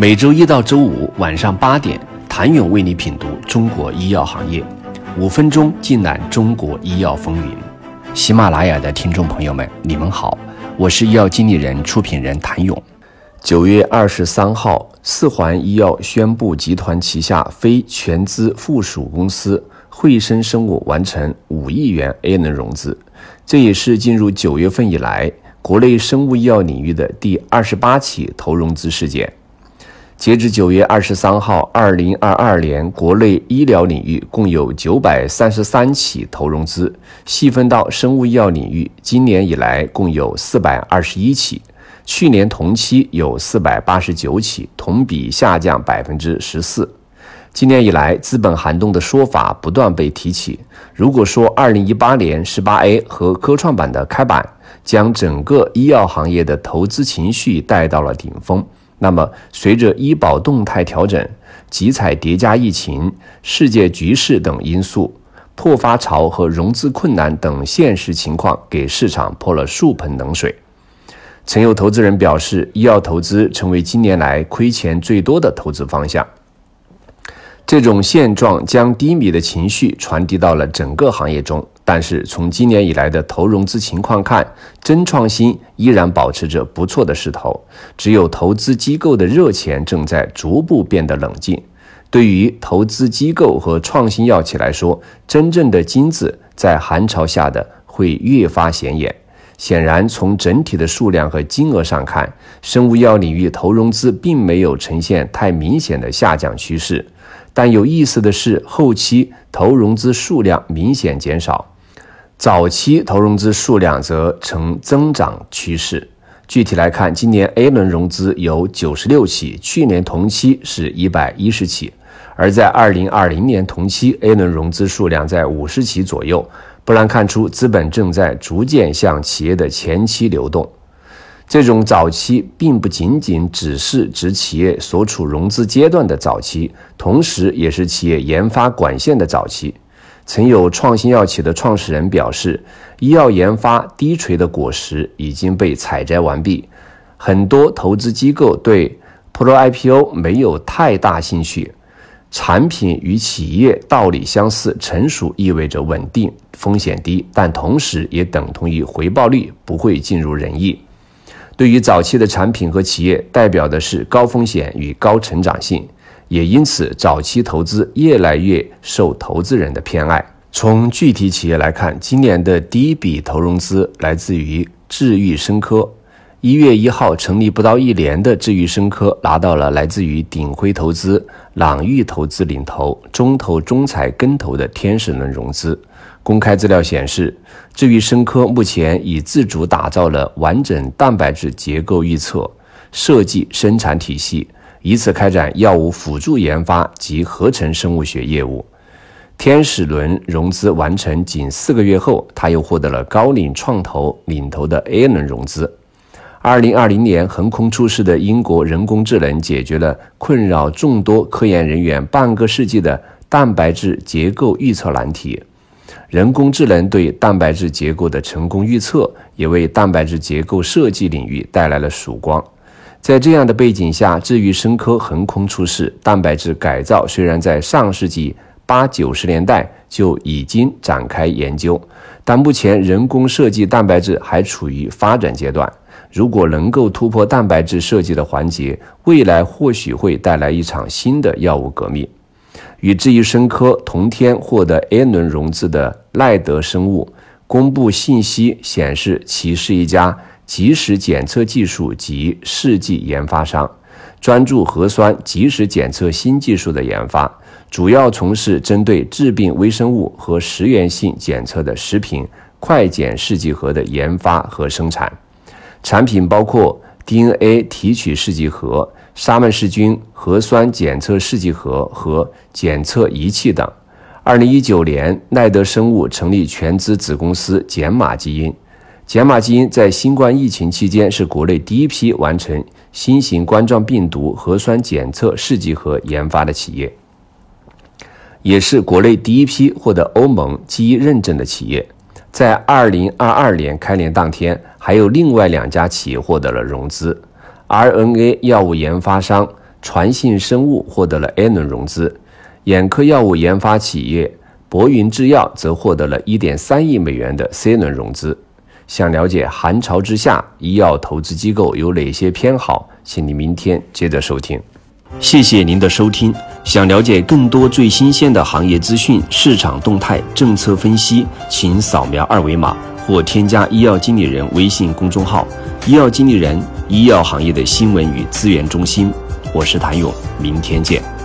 每周一到周五晚上八点，谭勇为你品读中国医药行业，五分钟尽览中国医药风云。喜马拉雅的听众朋友们，你们好，我是医药经理人、出品人谭勇。九月二十三号，四环医药宣布，集团旗下非全资附属公司汇生生物完成五亿元 A 轮融资，这也是进入九月份以来国内生物医药领域的第二十八起投融资事件。截至九月二十三号，二零二二年国内医疗领域共有九百三十三起投融资，细分到生物医药领域，今年以来共有四百二十一起，去年同期有四百八十九起，同比下降百分之十四。今年以来，资本寒冬的说法不断被提起。如果说二零一八年十八 A 和科创板的开板将整个医药行业的投资情绪带到了顶峰。那么，随着医保动态调整、集采叠加疫情、世界局势等因素，破发潮和融资困难等现实情况给市场泼了数盆冷水。曾有投资人表示，医药投资成为近年来亏钱最多的投资方向。这种现状将低迷的情绪传递到了整个行业中。但是从今年以来的投融资情况看，真创新依然保持着不错的势头。只有投资机构的热钱正在逐步变得冷静。对于投资机构和创新药企来说，真正的金子在寒潮下的会越发显眼。显然，从整体的数量和金额上看，生物药领域投融资并没有呈现太明显的下降趋势。但有意思的是，后期投融资数量明显减少。早期投融资数量则呈增长趋势。具体来看，今年 A 轮融资有九十六起，去年同期是一百一十起。而在二零二零年同期，A 轮融资数量在五十起左右，不难看出资本正在逐渐向企业的前期流动。这种早期并不仅仅只是指企业所处融资阶段的早期，同时也是企业研发管线的早期。曾有创新药企的创始人表示，医药研发低垂的果实已经被采摘完毕，很多投资机构对 Pro IPO 没有太大兴趣。产品与企业道理相似，成熟意味着稳定、风险低，但同时也等同于回报率不会尽如人意。对于早期的产品和企业，代表的是高风险与高成长性。也因此，早期投资越来越受投资人的偏爱。从具体企业来看，今年的第一笔投融资来自于智育生科。一月一号成立不到一年的智育生科拿到了来自于鼎晖投资、朗域投资领投、中投中财跟投的天使轮融资。公开资料显示，智育生科目前已自主打造了完整蛋白质结构预测、设计、生产体系。以此开展药物辅助研发及合成生物学业务。天使轮融资完成仅四个月后，他又获得了高瓴创投领投的 A 轮融资。二零二零年横空出世的英国人工智能，解决了困扰众多科研人员半个世纪的蛋白质结构预测难题。人工智能对蛋白质结构的成功预测，也为蛋白质结构设计领域带来了曙光。在这样的背景下，智育生科横空出世。蛋白质改造虽然在上世纪八九十年代就已经展开研究，但目前人工设计蛋白质还处于发展阶段。如果能够突破蛋白质设计的环节，未来或许会带来一场新的药物革命。与智育生科同天获得 A 轮融资的奈德生物公布信息显示，其是一家。即时检测技术及试剂研发商，专注核酸即时检测新技术的研发，主要从事针对致病微生物和食源性检测的食品快检试剂盒的研发和生产。产品包括 DNA 提取试剂盒、沙门氏菌核酸检测试剂盒和检测仪器等。二零一九年，奈德生物成立全资子公司简马基因。简马基因在新冠疫情期间是国内第一批完成新型冠状病毒核酸检测试剂盒研发的企业，也是国内第一批获得欧盟基因认证的企业。在二零二二年开年当天，还有另外两家企业获得了融资：RNA 药物研发商传信生物获得了 A 轮融资，眼科药物研发企业博云制药则获得了1.3亿美元的 C 轮融资。想了解寒潮之下医药投资机构有哪些偏好，请你明天接着收听。谢谢您的收听。想了解更多最新鲜的行业资讯、市场动态、政策分析，请扫描二维码或添加医药经理人微信公众号“医药经理人”医药行业的新闻与资源中心。我是谭勇，明天见。